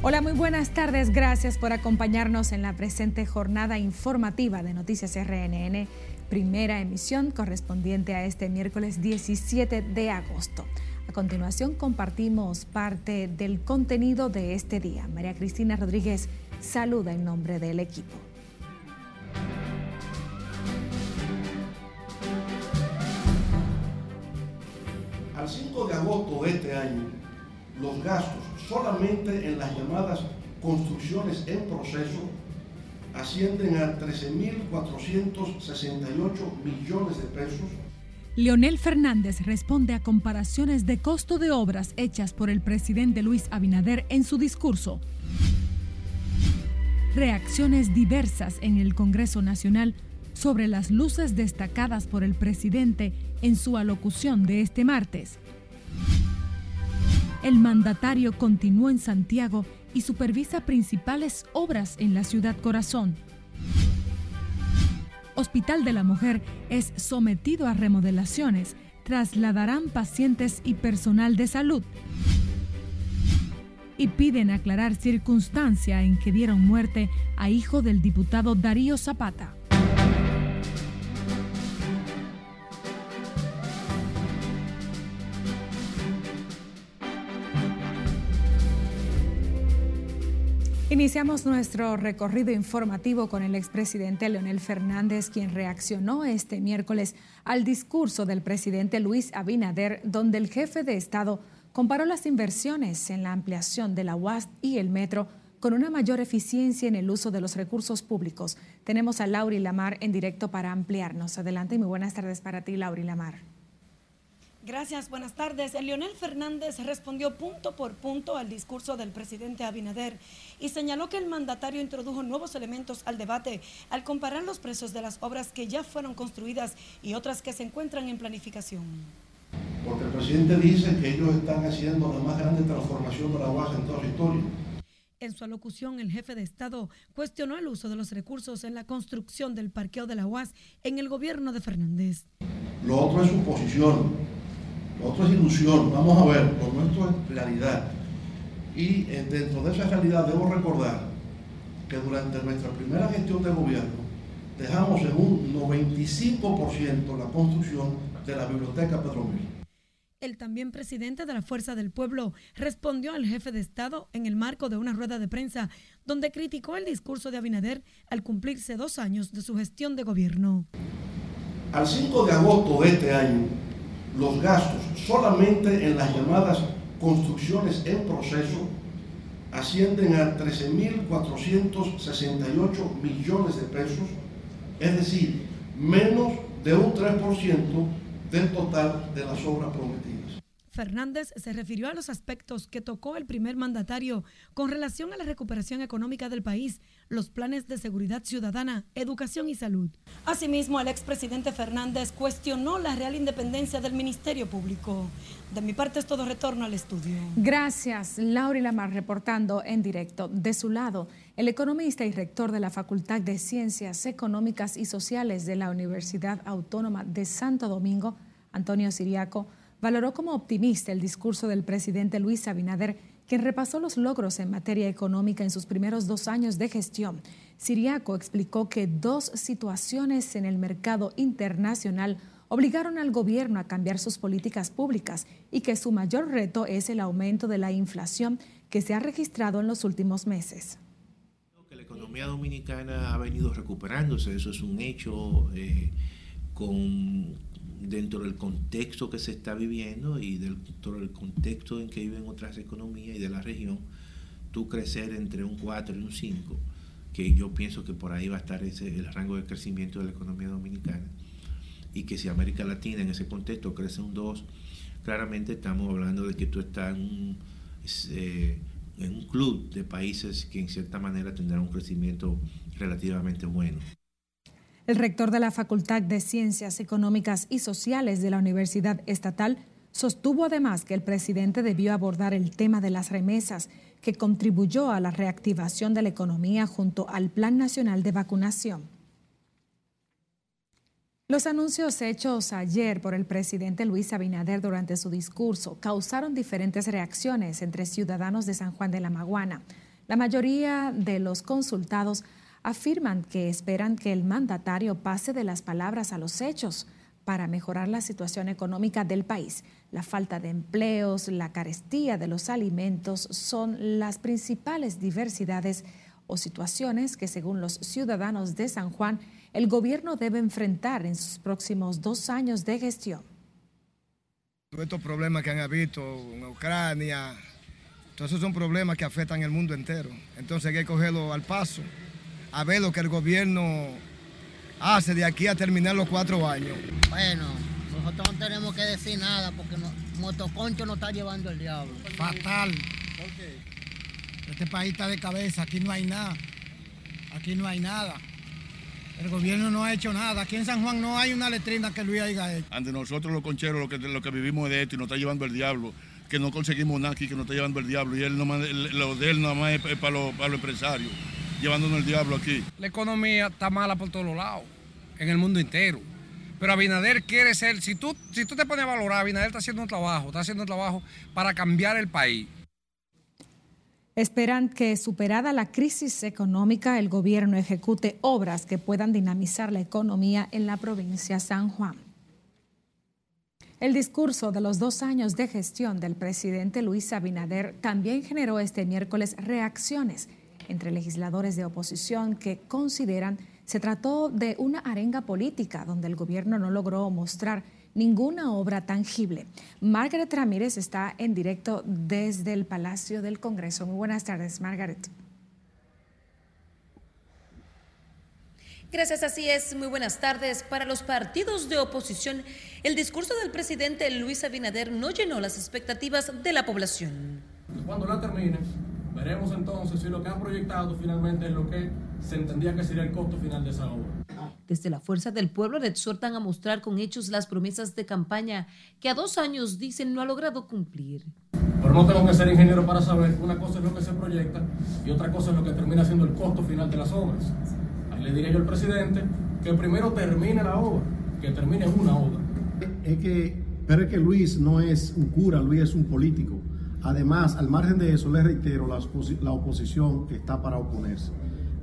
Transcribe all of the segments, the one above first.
Hola, muy buenas tardes. Gracias por acompañarnos en la presente jornada informativa de Noticias RNN, primera emisión correspondiente a este miércoles 17 de agosto. A continuación compartimos parte del contenido de este día. María Cristina Rodríguez saluda en nombre del equipo. Al 5 de agosto de este año, los gastos solamente en las llamadas construcciones en proceso ascienden a 13.468 millones de pesos. Leonel Fernández responde a comparaciones de costo de obras hechas por el presidente Luis Abinader en su discurso. Reacciones diversas en el Congreso Nacional sobre las luces destacadas por el presidente en su alocución de este martes. El mandatario continuó en Santiago y supervisa principales obras en la ciudad corazón. Hospital de la Mujer es sometido a remodelaciones. Trasladarán pacientes y personal de salud. Y piden aclarar circunstancia en que dieron muerte a hijo del diputado Darío Zapata. Iniciamos nuestro recorrido informativo con el expresidente Leonel Fernández, quien reaccionó este miércoles al discurso del presidente Luis Abinader, donde el jefe de Estado comparó las inversiones en la ampliación de la UAS y el metro con una mayor eficiencia en el uso de los recursos públicos. Tenemos a Lauri Lamar en directo para ampliarnos. Adelante y muy buenas tardes para ti, Lauri Lamar. Gracias, buenas tardes. Leonel Fernández respondió punto por punto al discurso del presidente Abinader y señaló que el mandatario introdujo nuevos elementos al debate al comparar los precios de las obras que ya fueron construidas y otras que se encuentran en planificación. Porque el presidente dice que ellos están haciendo la más grande transformación de la UAS en toda su historia. En su alocución, el jefe de Estado cuestionó el uso de los recursos en la construcción del parqueo de la UAS en el gobierno de Fernández. Lo otro es su posición lo otro es ilusión, vamos a ver, lo nuestro es realidad. Y eh, dentro de esa realidad debo recordar que durante nuestra primera gestión de gobierno dejamos en un 95% la construcción de la biblioteca Pedro El también presidente de la Fuerza del Pueblo respondió al jefe de Estado en el marco de una rueda de prensa donde criticó el discurso de Abinader al cumplirse dos años de su gestión de gobierno. Al 5 de agosto de este año, los gastos solamente en las llamadas construcciones en proceso ascienden a 13.468 millones de pesos, es decir, menos de un 3% del total de las obras prometidas. Fernández se refirió a los aspectos que tocó el primer mandatario con relación a la recuperación económica del país, los planes de seguridad ciudadana, educación y salud. Asimismo, el expresidente Fernández cuestionó la real independencia del Ministerio Público. De mi parte es todo retorno al estudio. Gracias, Laura Lamar, reportando en directo. De su lado, el economista y rector de la Facultad de Ciencias Económicas y Sociales de la Universidad Autónoma de Santo Domingo, Antonio Siriaco, valoró como optimista el discurso del presidente Luis Abinader, quien repasó los logros en materia económica en sus primeros dos años de gestión. Siriaco explicó que dos situaciones en el mercado internacional obligaron al gobierno a cambiar sus políticas públicas y que su mayor reto es el aumento de la inflación que se ha registrado en los últimos meses. La economía dominicana ha venido recuperándose, eso es un hecho eh, con dentro del contexto que se está viviendo y dentro del contexto en que viven otras economías y de la región, tú crecer entre un 4 y un 5, que yo pienso que por ahí va a estar ese, el rango de crecimiento de la economía dominicana, y que si América Latina en ese contexto crece un 2, claramente estamos hablando de que tú estás en un, en un club de países que en cierta manera tendrán un crecimiento relativamente bueno. El rector de la Facultad de Ciencias Económicas y Sociales de la Universidad Estatal sostuvo además que el presidente debió abordar el tema de las remesas, que contribuyó a la reactivación de la economía junto al Plan Nacional de Vacunación. Los anuncios hechos ayer por el presidente Luis Abinader durante su discurso causaron diferentes reacciones entre ciudadanos de San Juan de la Maguana. La mayoría de los consultados afirman que esperan que el mandatario pase de las palabras a los hechos para mejorar la situación económica del país. La falta de empleos, la carestía de los alimentos son las principales diversidades o situaciones que, según los ciudadanos de San Juan, el gobierno debe enfrentar en sus próximos dos años de gestión. Todos estos problemas que han habido en Ucrania, todos esos son problemas que afectan el mundo entero. Entonces hay que cogerlo al paso, a ver lo que el gobierno hace de aquí a terminar los cuatro años. Bueno, nosotros no tenemos que decir nada porque Motoconcho nos está llevando el diablo. Fatal. Este país está de cabeza, aquí no hay nada. Aquí no hay nada. El gobierno no ha hecho nada. Aquí en San Juan no hay una letrina que Luis haya hecho. Ante nosotros los concheros, lo que, lo que vivimos de esto y nos está llevando el diablo, que no conseguimos nada aquí, que nos está llevando el diablo. Y él lo de él nada más es para los, para los empresarios llevándonos el diablo aquí. La economía está mala por todos lados, en el mundo entero. Pero Abinader quiere ser, si tú, si tú te pones a valorar, Abinader está haciendo un trabajo, está haciendo un trabajo para cambiar el país. Esperan que superada la crisis económica, el gobierno ejecute obras que puedan dinamizar la economía en la provincia San Juan. El discurso de los dos años de gestión del presidente Luis Abinader también generó este miércoles reacciones entre legisladores de oposición que consideran se trató de una arenga política donde el gobierno no logró mostrar ninguna obra tangible. Margaret Ramírez está en directo desde el Palacio del Congreso. Muy buenas tardes, Margaret. Gracias, así es. Muy buenas tardes. Para los partidos de oposición, el discurso del presidente Luis Abinader no llenó las expectativas de la población. Cuando la termine, Veremos entonces si lo que han proyectado finalmente es lo que se entendía que sería el costo final de esa obra. Desde la Fuerza del Pueblo le exhortan a mostrar con hechos las promesas de campaña que a dos años dicen no ha logrado cumplir. Pero no tengo que ser ingeniero para saber que una cosa es lo que se proyecta y otra cosa es lo que termina siendo el costo final de las obras. Ahí le diría yo al presidente que primero termine la obra, que termine una obra. Es que, pero es que Luis no es un cura, Luis es un político. Además, al margen de eso, les reitero, la, la oposición está para oponerse.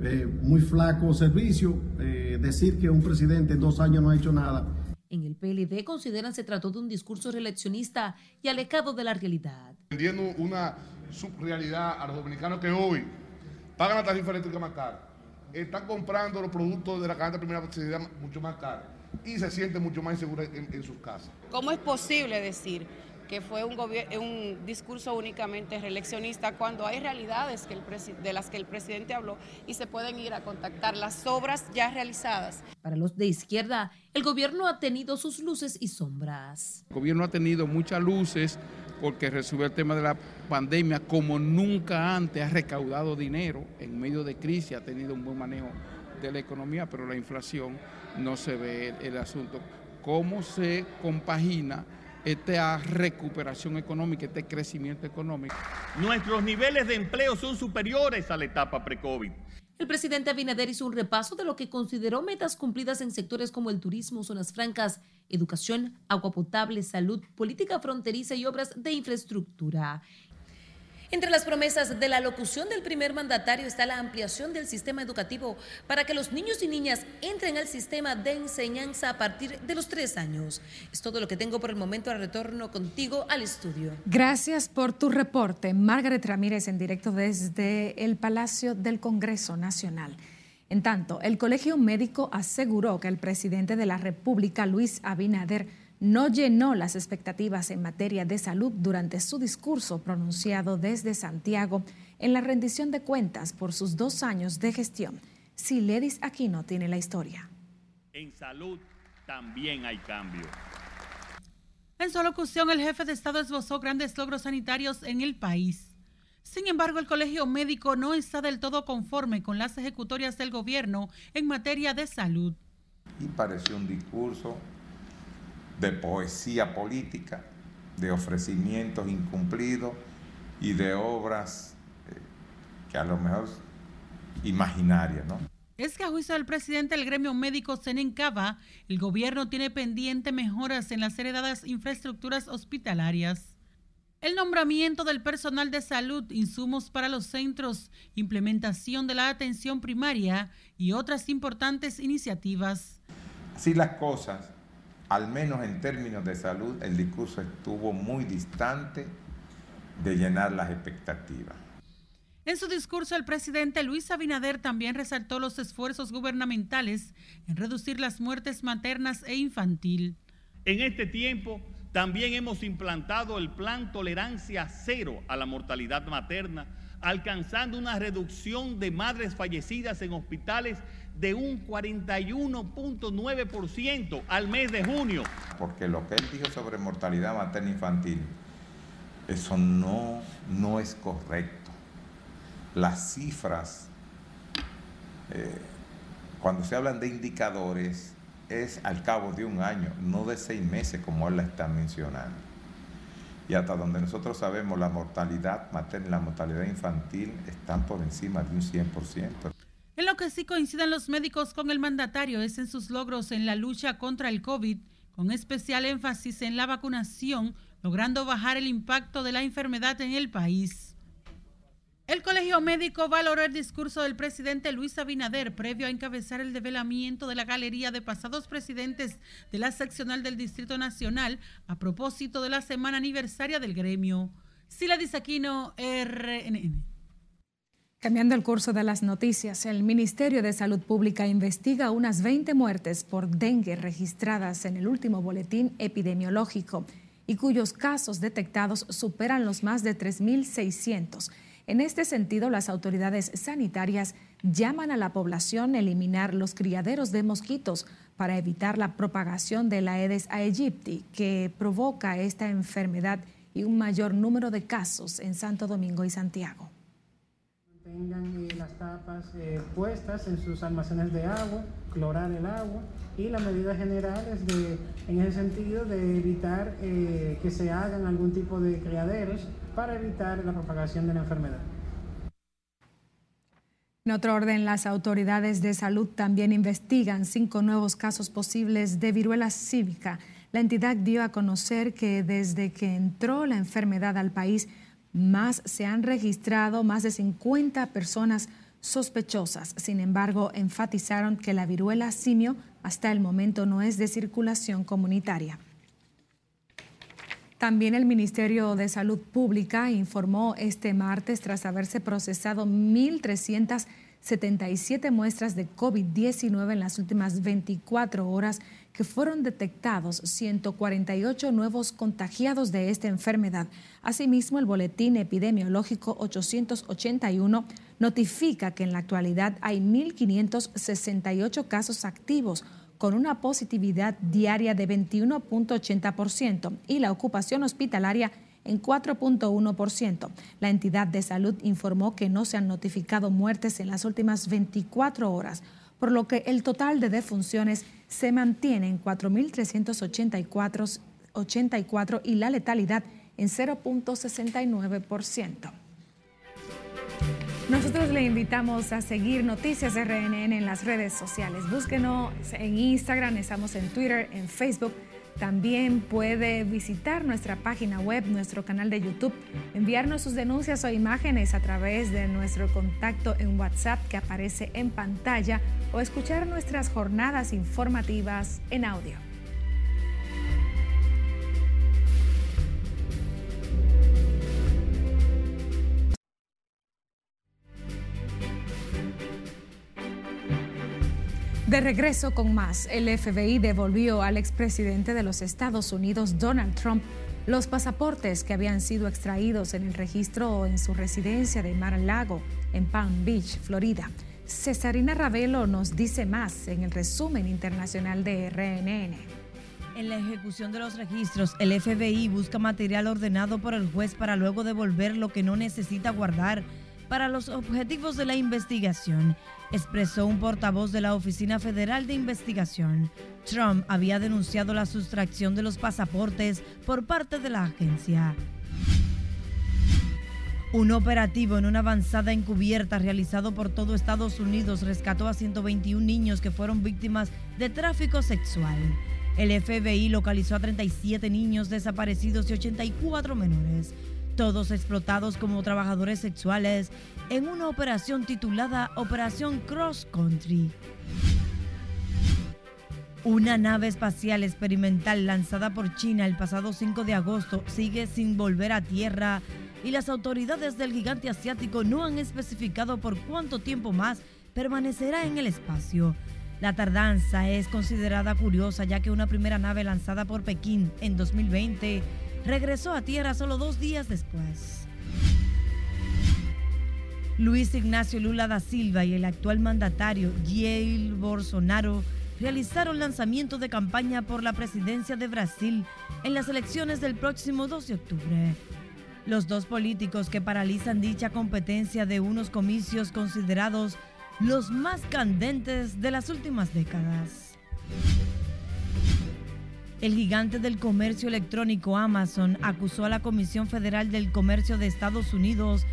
Eh, muy flaco servicio, eh, decir que un presidente en dos años no ha hecho nada. En el PLD consideran se trató de un discurso reeleccionista y alejado de la realidad. Vendiendo una subrealidad a los dominicanos que hoy pagan la tarifa eléctrica más cara, están comprando los productos de la cadena de primera necesidad mucho más cara y se sienten mucho más inseguros en, en sus casas. ¿Cómo es posible decir que fue un, un discurso únicamente reeleccionista, cuando hay realidades que el de las que el presidente habló y se pueden ir a contactar las obras ya realizadas. Para los de izquierda, el gobierno ha tenido sus luces y sombras. El gobierno ha tenido muchas luces porque resuelve el tema de la pandemia como nunca antes, ha recaudado dinero en medio de crisis, ha tenido un buen manejo de la economía, pero la inflación no se ve el asunto. ¿Cómo se compagina? Esta recuperación económica, este crecimiento económico. Nuestros niveles de empleo son superiores a la etapa pre-COVID. El presidente Abinader hizo un repaso de lo que consideró metas cumplidas en sectores como el turismo, zonas francas, educación, agua potable, salud, política fronteriza y obras de infraestructura. Entre las promesas de la locución del primer mandatario está la ampliación del sistema educativo para que los niños y niñas entren al sistema de enseñanza a partir de los tres años. Es todo lo que tengo por el momento. Al retorno contigo al estudio. Gracias por tu reporte, Margaret Ramírez, en directo desde el Palacio del Congreso Nacional. En tanto, el Colegio Médico aseguró que el presidente de la República, Luis Abinader, no llenó las expectativas en materia de salud durante su discurso pronunciado desde Santiago en la rendición de cuentas por sus dos años de gestión. Siledis Aquino tiene la historia. En salud también hay cambio. En su locución, el jefe de Estado esbozó grandes logros sanitarios en el país. Sin embargo, el Colegio Médico no está del todo conforme con las ejecutorias del gobierno en materia de salud. Y pareció un discurso de poesía política, de ofrecimientos incumplidos y de obras eh, que a lo mejor imaginarias, ¿no? Es que a juicio del presidente del gremio médico Senen Cava, el gobierno tiene pendiente mejoras en las heredadas infraestructuras hospitalarias. El nombramiento del personal de salud, insumos para los centros, implementación de la atención primaria y otras importantes iniciativas. Así las cosas, al menos en términos de salud, el discurso estuvo muy distante de llenar las expectativas. En su discurso, el presidente Luis Abinader también resaltó los esfuerzos gubernamentales en reducir las muertes maternas e infantil. En este tiempo, también hemos implantado el plan Tolerancia Cero a la mortalidad materna, alcanzando una reducción de madres fallecidas en hospitales de un 41.9% al mes de junio. Porque lo que él dijo sobre mortalidad materna infantil, eso no, no es correcto. Las cifras, eh, cuando se hablan de indicadores, es al cabo de un año, no de seis meses como él la está mencionando. Y hasta donde nosotros sabemos, la mortalidad materna y la mortalidad infantil están por encima de un 100%. En lo que sí coinciden los médicos con el mandatario es en sus logros en la lucha contra el COVID, con especial énfasis en la vacunación, logrando bajar el impacto de la enfermedad en el país. El Colegio Médico valoró el discurso del presidente Luis Abinader previo a encabezar el develamiento de la galería de pasados presidentes de la seccional del Distrito Nacional a propósito de la semana aniversaria del gremio. Sila Disaquino, RNN. Cambiando el curso de las noticias, el Ministerio de Salud Pública investiga unas 20 muertes por dengue registradas en el último boletín epidemiológico y cuyos casos detectados superan los más de 3.600. En este sentido, las autoridades sanitarias llaman a la población a eliminar los criaderos de mosquitos para evitar la propagación de la Aedes aegypti, que provoca esta enfermedad y un mayor número de casos en Santo Domingo y Santiago. Tengan eh, las tapas eh, puestas en sus almacenes de agua, clorar el agua y las medidas generales de, en ese sentido de evitar eh, que se hagan algún tipo de criaderos para evitar la propagación de la enfermedad. En otro orden, las autoridades de salud también investigan cinco nuevos casos posibles de viruela cívica. La entidad dio a conocer que desde que entró la enfermedad al país, más se han registrado más de 50 personas sospechosas. Sin embargo, enfatizaron que la viruela simio hasta el momento no es de circulación comunitaria. También el Ministerio de Salud Pública informó este martes, tras haberse procesado 1.377 muestras de COVID-19 en las últimas 24 horas, que fueron detectados 148 nuevos contagiados de esta enfermedad. Asimismo, el Boletín Epidemiológico 881 notifica que en la actualidad hay 1.568 casos activos con una positividad diaria de 21.80% y la ocupación hospitalaria en 4.1%. La entidad de salud informó que no se han notificado muertes en las últimas 24 horas, por lo que el total de defunciones se mantiene en 4.384 y la letalidad en 0.69%. Nosotros le invitamos a seguir Noticias RNN en las redes sociales. Búsquenos en Instagram, estamos en Twitter, en Facebook. También puede visitar nuestra página web, nuestro canal de YouTube, enviarnos sus denuncias o imágenes a través de nuestro contacto en WhatsApp que aparece en pantalla o escuchar nuestras jornadas informativas en audio. De regreso con más, el FBI devolvió al expresidente de los Estados Unidos, Donald Trump, los pasaportes que habían sido extraídos en el registro en su residencia de Mar-a-Lago, en Palm Beach, Florida. Cesarina Ravelo nos dice más en el resumen internacional de RNN. En la ejecución de los registros, el FBI busca material ordenado por el juez para luego devolver lo que no necesita guardar para los objetivos de la investigación, expresó un portavoz de la Oficina Federal de Investigación. Trump había denunciado la sustracción de los pasaportes por parte de la agencia. Un operativo en una avanzada encubierta realizado por todo Estados Unidos rescató a 121 niños que fueron víctimas de tráfico sexual. El FBI localizó a 37 niños desaparecidos y 84 menores, todos explotados como trabajadores sexuales en una operación titulada Operación Cross Country. Una nave espacial experimental lanzada por China el pasado 5 de agosto sigue sin volver a tierra y las autoridades del gigante asiático no han especificado por cuánto tiempo más permanecerá en el espacio. La tardanza es considerada curiosa ya que una primera nave lanzada por Pekín en 2020 regresó a tierra solo dos días después. Luis Ignacio Lula da Silva y el actual mandatario Jair Bolsonaro realizaron lanzamiento de campaña por la presidencia de Brasil en las elecciones del próximo 2 de octubre. Los dos políticos que paralizan dicha competencia de unos comicios considerados los más candentes de las últimas décadas. El gigante del comercio electrónico Amazon acusó a la Comisión Federal del Comercio de Estados Unidos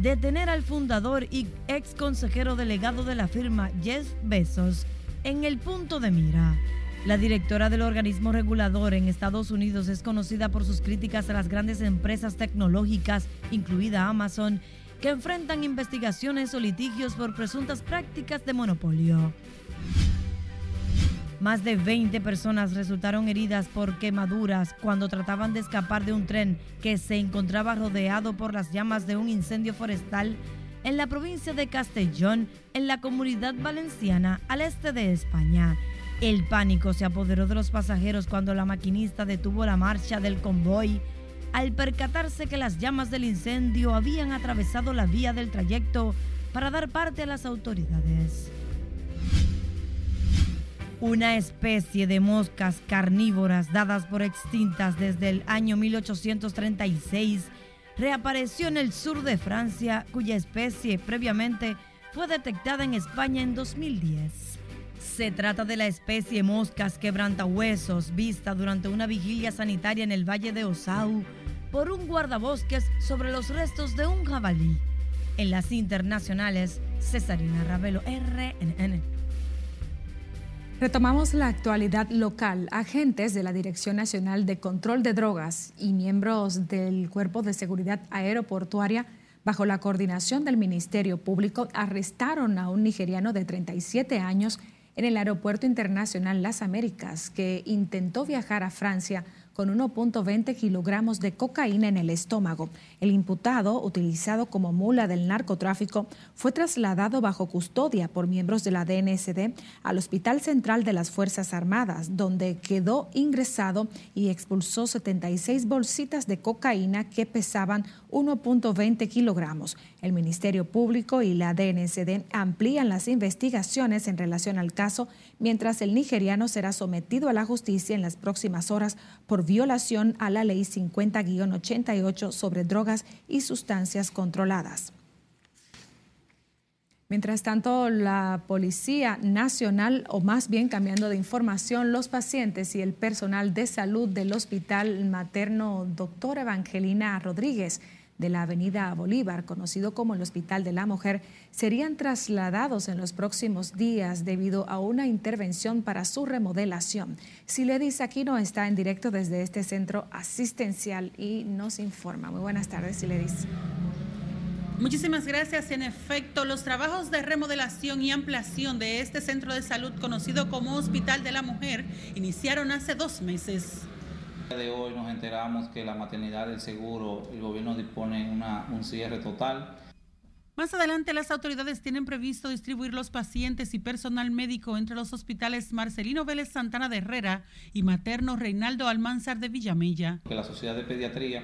de tener al fundador y ex consejero delegado de la firma Jeff Bezos en el punto de mira. La directora del organismo regulador en Estados Unidos es conocida por sus críticas a las grandes empresas tecnológicas, incluida Amazon, que enfrentan investigaciones o litigios por presuntas prácticas de monopolio. Más de 20 personas resultaron heridas por quemaduras cuando trataban de escapar de un tren que se encontraba rodeado por las llamas de un incendio forestal en la provincia de Castellón, en la comunidad valenciana al este de España. El pánico se apoderó de los pasajeros cuando la maquinista detuvo la marcha del convoy al percatarse que las llamas del incendio habían atravesado la vía del trayecto para dar parte a las autoridades. Una especie de moscas carnívoras dadas por extintas desde el año 1836 reapareció en el sur de Francia, cuya especie previamente fue detectada en España en 2010. Se trata de la especie moscas quebrantahuesos vista durante una vigilia sanitaria en el Valle de Osau por un guardabosques sobre los restos de un jabalí. En las internacionales, Cesarina Ravelo, RNN. Retomamos la actualidad local. Agentes de la Dirección Nacional de Control de Drogas y miembros del Cuerpo de Seguridad Aeroportuaria, bajo la coordinación del Ministerio Público, arrestaron a un nigeriano de 37 años en el Aeropuerto Internacional Las Américas, que intentó viajar a Francia con 1.20 kilogramos de cocaína en el estómago. El imputado, utilizado como mula del narcotráfico, fue trasladado bajo custodia por miembros de la DNSD al Hospital Central de las Fuerzas Armadas, donde quedó ingresado y expulsó 76 bolsitas de cocaína que pesaban 1.20 kilogramos. El Ministerio Público y la DNSD amplían las investigaciones en relación al caso, mientras el nigeriano será sometido a la justicia en las próximas horas por violación a la Ley 50-88 sobre drogas y sustancias controladas. Mientras tanto, la Policía Nacional, o más bien cambiando de información, los pacientes y el personal de salud del Hospital Materno Doctor Evangelina Rodríguez de la Avenida Bolívar, conocido como el Hospital de la Mujer, serían trasladados en los próximos días debido a una intervención para su remodelación. Siledis Aquino está en directo desde este centro asistencial y nos informa. Muy buenas tardes, Siledis. Muchísimas gracias. En efecto, los trabajos de remodelación y ampliación de este centro de salud conocido como Hospital de la Mujer iniciaron hace dos meses de hoy nos enteramos que la maternidad del seguro, el gobierno dispone una, un cierre total. Más adelante las autoridades tienen previsto distribuir los pacientes y personal médico entre los hospitales Marcelino Vélez Santana de Herrera y Materno Reinaldo Almanzar de Villamella. Que la Sociedad de Pediatría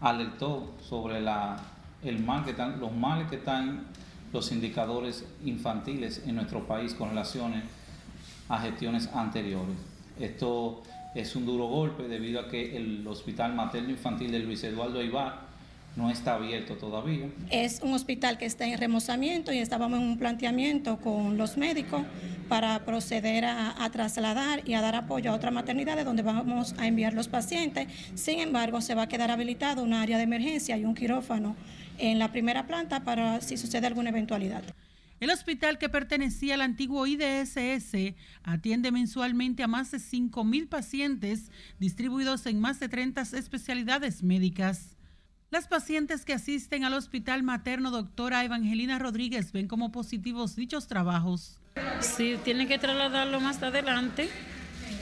alertó sobre la, el mal que están, los males que están los indicadores infantiles en nuestro país con relaciones a gestiones anteriores. Esto es un duro golpe debido a que el Hospital Materno Infantil de Luis Eduardo Ibar no está abierto todavía. Es un hospital que está en remozamiento y estábamos en un planteamiento con los médicos para proceder a, trasladar y a dar apoyo a otras maternidades donde vamos a enviar los pacientes. Sin embargo, se va a quedar habilitado un área de emergencia y un quirófano en la primera planta para si sucede alguna eventualidad. El hospital que pertenecía al antiguo IDSS atiende mensualmente a más de 5 mil pacientes distribuidos en más de 30 especialidades médicas. Las pacientes que asisten al hospital materno doctora Evangelina Rodríguez ven como positivos dichos trabajos. Sí, tienen que trasladarlo más adelante.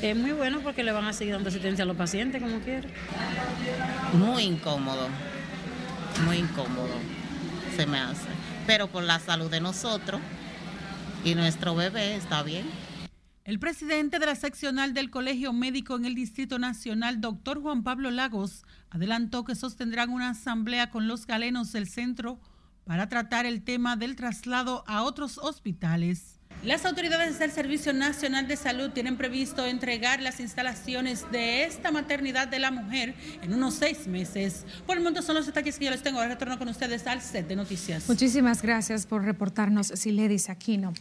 Es muy bueno porque le van a seguir dando asistencia a los pacientes como quieran. Muy incómodo, muy incómodo se me hace. Pero por la salud de nosotros y nuestro bebé está bien. El presidente de la seccional del Colegio Médico en el Distrito Nacional, doctor Juan Pablo Lagos, adelantó que sostendrán una asamblea con los galenos del centro para tratar el tema del traslado a otros hospitales. Las autoridades del Servicio Nacional de Salud tienen previsto entregar las instalaciones de esta maternidad de la mujer en unos seis meses. Por el momento son los detalles que yo les tengo. Ahora retorno con ustedes al set de noticias. Muchísimas gracias por reportarnos, Siledis Aquino.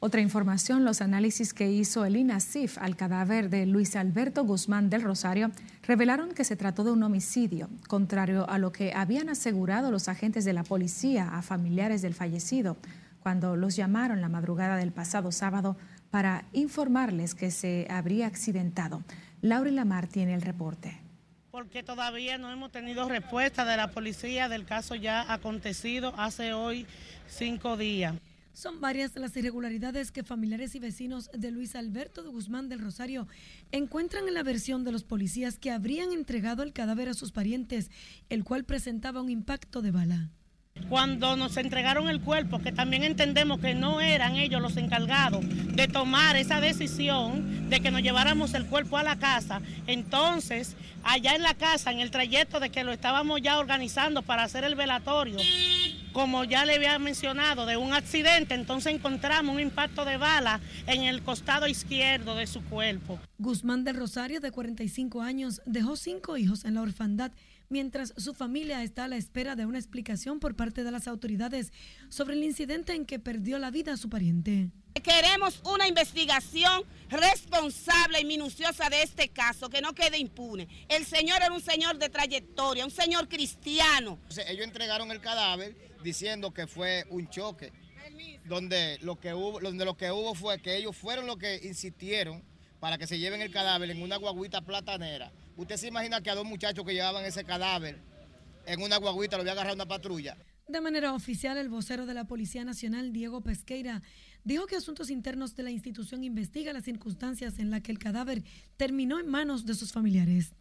Otra información, los análisis que hizo el INASIF al cadáver de Luis Alberto Guzmán del Rosario revelaron que se trató de un homicidio, contrario a lo que habían asegurado los agentes de la policía a familiares del fallecido cuando los llamaron la madrugada del pasado sábado para informarles que se habría accidentado. Laura Lamar tiene el reporte. Porque todavía no hemos tenido respuesta de la policía del caso ya acontecido hace hoy cinco días. Son varias las irregularidades que familiares y vecinos de Luis Alberto de Guzmán del Rosario encuentran en la versión de los policías que habrían entregado el cadáver a sus parientes, el cual presentaba un impacto de bala. Cuando nos entregaron el cuerpo, que también entendemos que no eran ellos los encargados de tomar esa decisión de que nos lleváramos el cuerpo a la casa, entonces allá en la casa, en el trayecto de que lo estábamos ya organizando para hacer el velatorio, como ya le había mencionado, de un accidente, entonces encontramos un impacto de bala en el costado izquierdo de su cuerpo. Guzmán del Rosario, de 45 años, dejó cinco hijos en la orfandad mientras su familia está a la espera de una explicación por parte de las autoridades sobre el incidente en que perdió la vida a su pariente. Queremos una investigación responsable y minuciosa de este caso, que no quede impune. El señor era un señor de trayectoria, un señor cristiano. Ellos entregaron el cadáver diciendo que fue un choque, donde lo que hubo, donde lo que hubo fue que ellos fueron los que insistieron para que se lleven el cadáver en una guaguita platanera ¿Usted se imagina que a dos muchachos que llevaban ese cadáver en una guaguita lo había agarrado una patrulla? De manera oficial, el vocero de la Policía Nacional, Diego Pesqueira, dijo que Asuntos Internos de la institución investiga las circunstancias en las que el cadáver terminó en manos de sus familiares.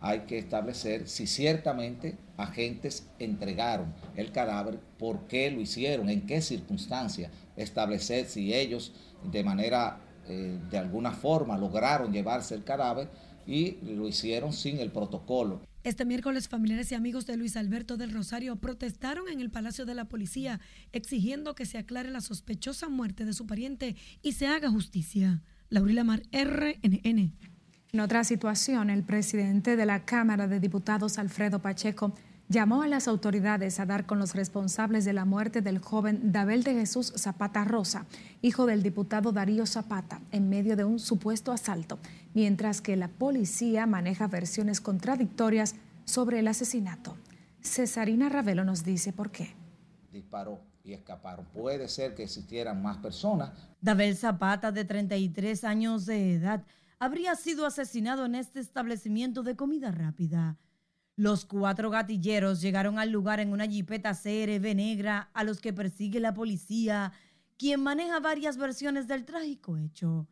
Hay que establecer si ciertamente agentes entregaron el cadáver, por qué lo hicieron, en qué circunstancias, establecer si ellos de manera, eh, de alguna forma, lograron llevarse el cadáver y lo hicieron sin el protocolo. Este miércoles, familiares y amigos de Luis Alberto del Rosario protestaron en el Palacio de la Policía exigiendo que se aclare la sospechosa muerte de su pariente y se haga justicia. Laurila Mar, RNN. En otra situación, el presidente de la Cámara de Diputados, Alfredo Pacheco, llamó a las autoridades a dar con los responsables de la muerte del joven Dabel de Jesús Zapata Rosa, hijo del diputado Darío Zapata, en medio de un supuesto asalto, mientras que la policía maneja versiones contradictorias sobre el asesinato. Cesarina Ravelo nos dice por qué. Disparó y escaparon. Puede ser que existieran más personas. Dabel Zapata, de 33 años de edad, habría sido asesinado en este establecimiento de comida rápida. Los cuatro gatilleros llegaron al lugar en una jipeta CRB negra a los que persigue la policía, quien maneja varias versiones del trágico hecho.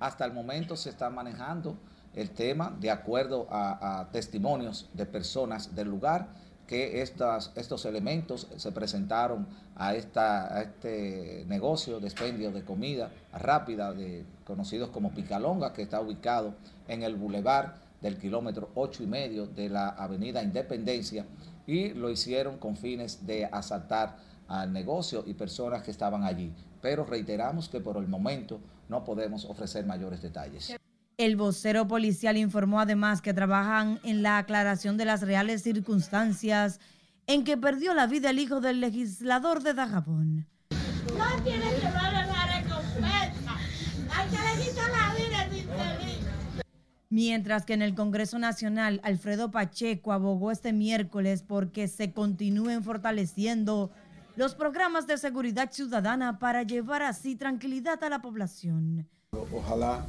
Hasta el momento se está manejando el tema de acuerdo a, testimonios de personas del lugar que estos elementos se presentaron a, este negocio de expendio de comida rápida conocidos como Picalonga, que está ubicado en el bulevar del kilómetro ocho y medio de la avenida Independencia y lo hicieron con fines de asaltar al negocio y personas que estaban allí. Pero reiteramos que por el momento no podemos ofrecer mayores detalles. El vocero policial informó además que trabajan en la aclaración de las reales circunstancias en que perdió la vida el hijo del legislador de Dajabón. No tiene que darle la recompensa. Hay que le quitar la vida Mientras que en el Congreso Nacional, Alfredo Pacheco abogó este miércoles porque se continúen fortaleciendo los programas de seguridad ciudadana para llevar así tranquilidad a la población. Ojalá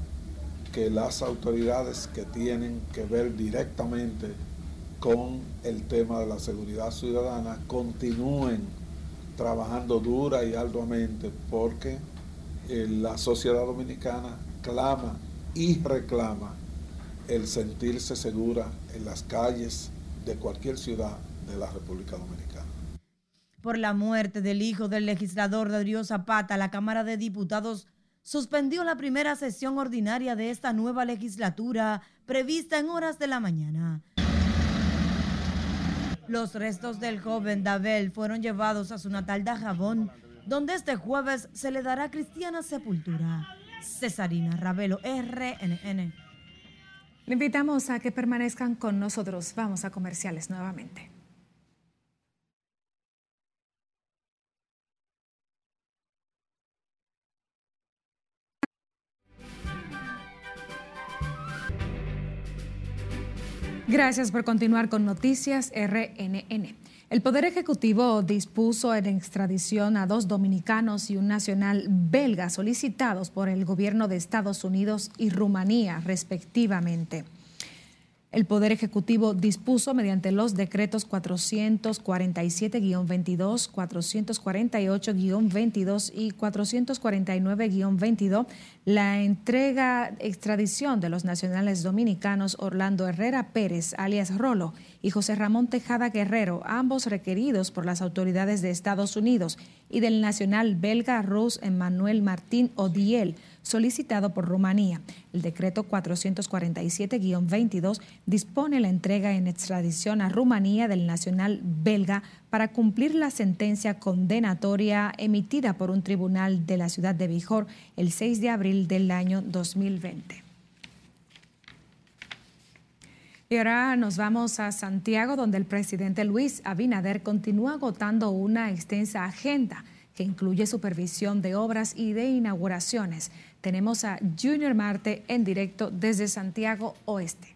que las autoridades que tienen que ver directamente con el tema de la seguridad ciudadana continúen trabajando dura y arduamente porque eh, la sociedad dominicana clama y reclama el sentirse segura en las calles de cualquier ciudad de la República Dominicana. Por la muerte del hijo del legislador Darío Zapata, la Cámara de Diputados suspendió la primera sesión ordinaria de esta nueva legislatura prevista en horas de la mañana. Los restos del joven Dabel fueron llevados a su natal Dajabón, donde este jueves se le dará cristiana sepultura. Cesarina Ravelo, RNN. Le invitamos a que permanezcan con nosotros. Vamos a comerciales nuevamente. Gracias por continuar con Noticias RNN. El Poder Ejecutivo dispuso en extradición a dos dominicanos y un nacional belga solicitados por el gobierno de Estados Unidos y Rumanía, respectivamente. El Poder Ejecutivo dispuso mediante los decretos 447-22, 448-22 y 449-22 la entrega, extradición de los nacionales dominicanos Orlando Herrera Pérez, alias Rolo, y José Ramón Tejada Guerrero, ambos requeridos por las autoridades de Estados Unidos, y del nacional belga Rus Emmanuel Martín Odiel, solicitado por Rumanía. El decreto 447-22 dispone la entrega en extradición a Rumanía del nacional belga para cumplir la sentencia condenatoria emitida por un tribunal de la ciudad de Bijor el 6 de abril del año 2020. Y ahora nos vamos a Santiago, donde el presidente Luis Abinader continúa agotando una extensa agenda que incluye supervisión de obras y de inauguraciones. Tenemos a Junior Marte en directo desde Santiago Oeste.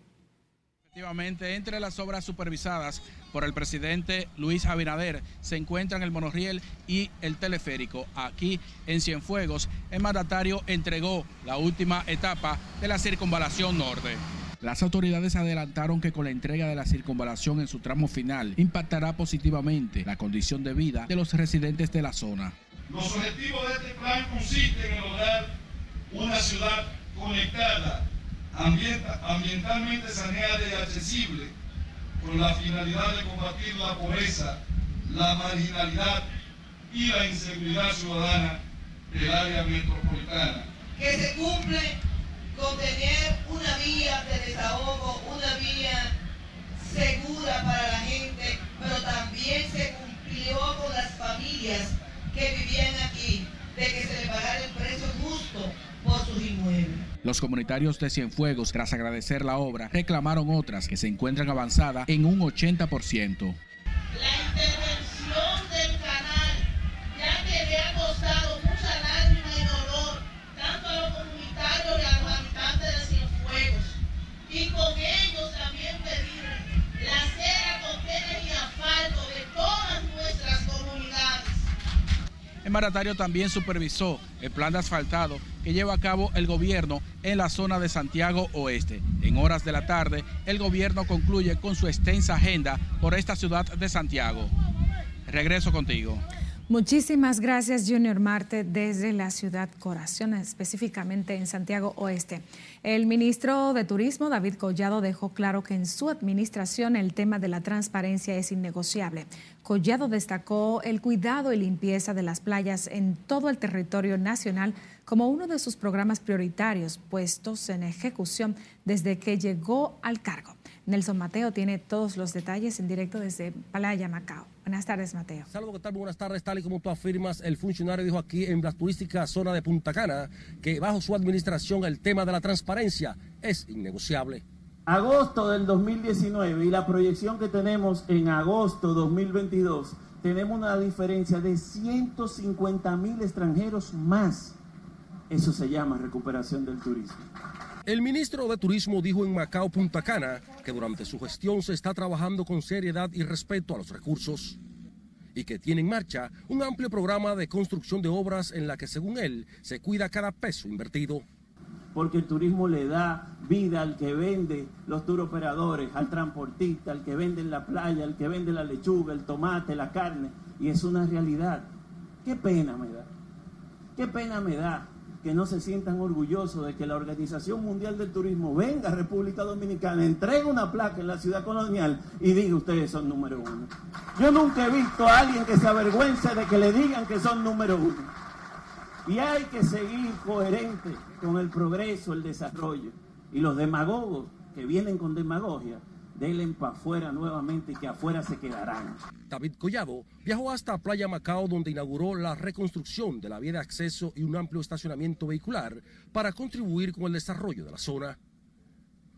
Efectivamente, entre las obras supervisadas por el presidente Luis Abinader se encuentran el monorriel y el teleférico. Aquí en Cienfuegos, el mandatario entregó la última etapa de la circunvalación norte. Las autoridades adelantaron que con la entrega de la circunvalación en su tramo final impactará positivamente la condición de vida de los residentes de la zona. Los objetivos de este plan consisten en lograr una ciudad conectada, ambientalmente saneada y accesible, con la finalidad de combatir la pobreza, la marginalidad y la inseguridad ciudadana del área metropolitana. Que se cumple Los comunitarios de Cienfuegos, tras agradecer la obra, reclamaron otras que se encuentran avanzadas en un 80%. La intervención del canal, ya que le ha costado mucha lágrima y dolor, tanto a los comunitarios y a los habitantes de Cienfuegos, y con ellos también pedir la cera, contener y asfalto de todas nuestras comunidades. El mandatario también supervisó el plan de asfaltado que lleva a cabo el gobierno en la zona de Santiago Oeste. En horas de la tarde, el gobierno concluye con su extensa agenda por esta ciudad de Santiago. Regreso contigo. Muchísimas gracias, Junior Marte, desde la ciudad Corazón, específicamente en Santiago Oeste. El ministro de Turismo, David Collado, dejó claro que en su administración el tema de la transparencia es innegociable. Collado destacó el cuidado y limpieza de las playas en todo el territorio nacional como uno de sus programas prioritarios puestos en ejecución desde que llegó al cargo. Nelson Mateo tiene todos los detalles en directo desde Playa Macao. Buenas tardes, Mateo. Saludos, ¿qué tal? Buenas tardes. Tal y como tú afirmas, el funcionario dijo aquí en la turística zona de Punta Cana que bajo su administración el tema de la transparencia es innegociable. Agosto del 2019 y la proyección que tenemos en agosto 2022, tenemos una diferencia de 150 mil extranjeros más. Eso se llama recuperación del turismo. El ministro de Turismo dijo en Macao, Punta Cana, que durante su gestión se está trabajando con seriedad y respeto a los recursos. y que tiene en marcha un amplio programa de construcción de obras en la que, según él, se cuida cada peso invertido. Porque el turismo le da vida al que vende los turoperadores, al transportista, al que vende en la playa, al que vende la lechuga, el tomate, la carne, y es una realidad. Qué pena me da, qué pena me da que no se sientan orgullosos de que la Organización Mundial del Turismo venga a República Dominicana, entregue una placa en la ciudad colonial y diga ustedes son número uno. Yo nunca he visto a alguien que se avergüence de que le digan que son número uno. Y hay que seguir coherente con el progreso, el desarrollo. Y los demagogos que vienen con demagogia, denle para afuera nuevamente y que afuera se quedarán. David Collado viajó hasta Playa Macao donde inauguró la reconstrucción de la vía de acceso y un amplio estacionamiento vehicular para contribuir con el desarrollo de la zona.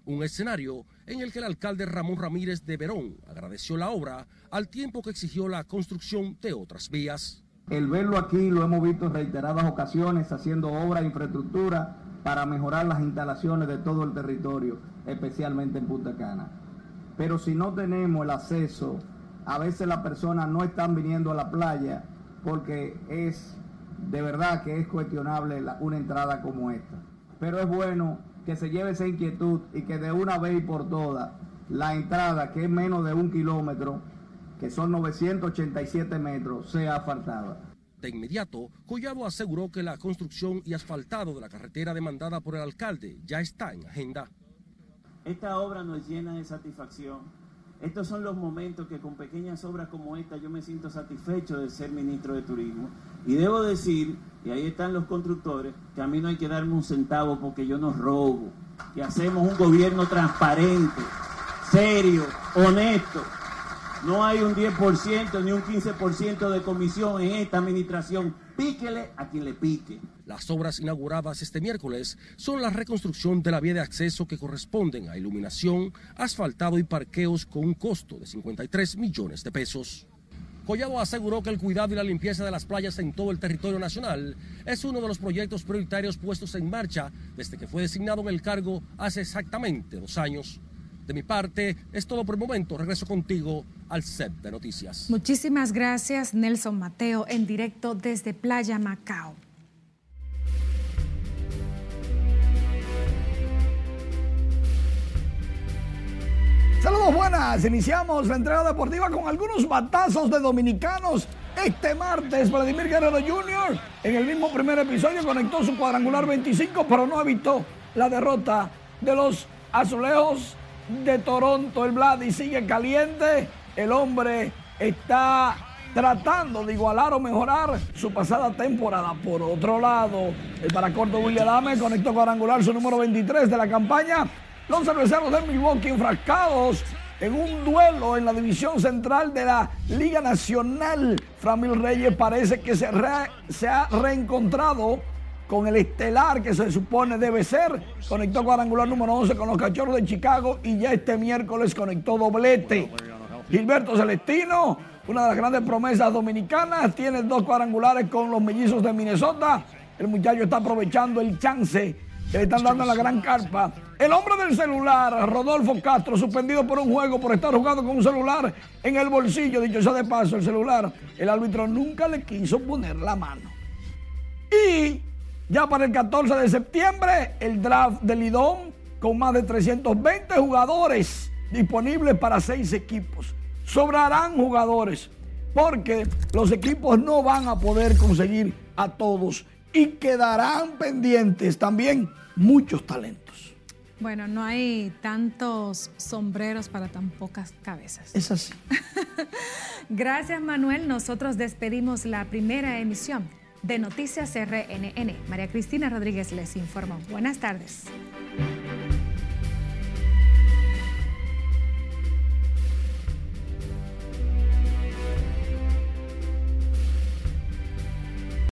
Un escenario en el que el alcalde Ramón Ramírez de Verón agradeció la obra al tiempo que exigió la construcción de otras vías. El verlo aquí lo hemos visto en reiteradas ocasiones haciendo obra de infraestructura para mejorar las instalaciones de todo el territorio, especialmente en Punta Cana. Pero si no tenemos el acceso, a veces las personas no están viniendo a la playa porque es de verdad que es cuestionable una entrada como esta. Pero es bueno que se lleve esa inquietud y que de una vez y por todas la entrada, que es menos de un kilómetro, que son 987 metros, sea asfaltada. De inmediato, Collado aseguró que la construcción y asfaltado de la carretera demandada por el alcalde ya está en agenda. Esta obra nos llena de satisfacción. Estos son los momentos que con pequeñas obras como esta yo me siento satisfecho de ser ministro de Turismo. Y debo decir, y ahí están los constructores, que a mí no hay que darme un centavo porque yo no robo. Que hacemos un gobierno transparente, serio, honesto. No hay un 10% ni un 15% de comisión en esta administración. Píquele a quien le pique. Las obras inauguradas este miércoles son la reconstrucción de la vía de acceso que corresponden a iluminación, asfaltado y parqueos con un costo de 53 millones de pesos. Collado aseguró que el cuidado y la limpieza de las playas en todo el territorio nacional es uno de los proyectos prioritarios puestos en marcha desde que fue designado en el cargo hace exactamente dos años. De mi parte, es todo por el momento. Regreso contigo al set de noticias. Muchísimas gracias, Nelson Mateo, en directo desde Playa Macao. Iniciamos la entrega deportiva con algunos batazos de dominicanos. Este martes, Vladimir Guerrero Jr. en el mismo primer episodio conectó su cuadrangular 25, pero no evitó la derrota de los azulejos de Toronto. El Vladi sigue caliente. El hombre está tratando de igualar o mejorar su pasada temporada. Por otro lado, el paracorto William Adame conectó cuadrangular su número 23 de la campaña. Los cerveceros de Milwaukee enfrascados en un duelo en la división central de la Liga Nacional. Framil Reyes parece que se, ha reencontrado con el estelar que se supone debe ser. Conectó cuadrangular número 11 con los cachorros de Chicago y ya este miércoles conectó doblete. Gilberto Celestino, una de las grandes promesas dominicanas, tiene dos cuadrangulares con los mellizos de Minnesota. El muchacho está aprovechando el chance que le están dando a la gran carpa. El hombre del celular, Rodolfo Castro, suspendido por un juego por estar jugando con un celular en el bolsillo. Dicho sea de paso, el celular, el árbitro nunca le quiso poner la mano. Y ya para el 14 de septiembre, el draft del Lidón con más de 320 jugadores disponibles para seis equipos. Sobrarán jugadores porque los equipos no van a poder conseguir a todos y quedarán pendientes también muchos talentos. Bueno, no hay tantos sombreros para tan pocas cabezas. Es así. Gracias, Manuel. Nosotros despedimos la primera emisión de Noticias RNN. María Cristina Rodríguez les informó. Buenas tardes.